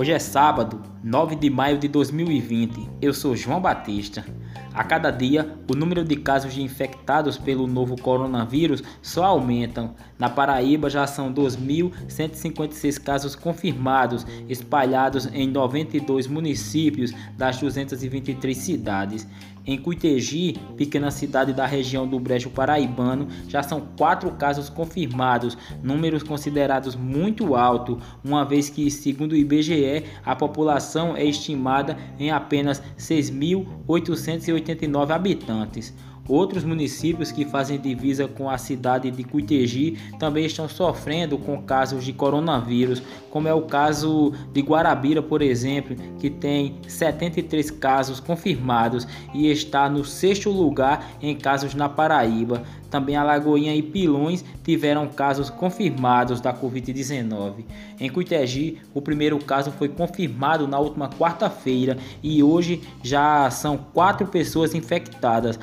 Hoje é sábado, 9 de maio de 2020. Eu sou João Batista. A cada dia, o número de casos de infectados pelo novo coronavírus só aumentam. Na Paraíba já são 2.156 casos confirmados, espalhados em 92 municípios das 223 cidades. Em Cuitegi, pequena cidade da região do Brejo Paraibano, já são quatro casos confirmados, números considerados muito altos, uma vez que, segundo o IBGE, a população é estimada em apenas 6.889 habitantes. Outros municípios que fazem divisa com a cidade de Cuitegi também estão sofrendo com casos de coronavírus, como é o caso de Guarabira, por exemplo, que tem 73 casos confirmados e está no sexto lugar em casos na Paraíba. Também Alagoinha e Pilões tiveram casos confirmados da Covid-19. Em Cuitegi, o primeiro caso foi confirmado na última quarta-feira e hoje já são quatro pessoas infectadas,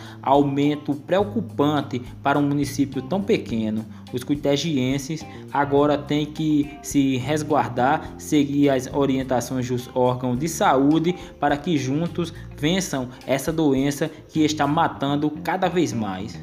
aumento preocupante para um município tão pequeno. Os cuitegienses agora têm que se resguardar, seguir as orientações dos órgãos de saúde para que juntos vençam essa doença que está matando cada vez mais.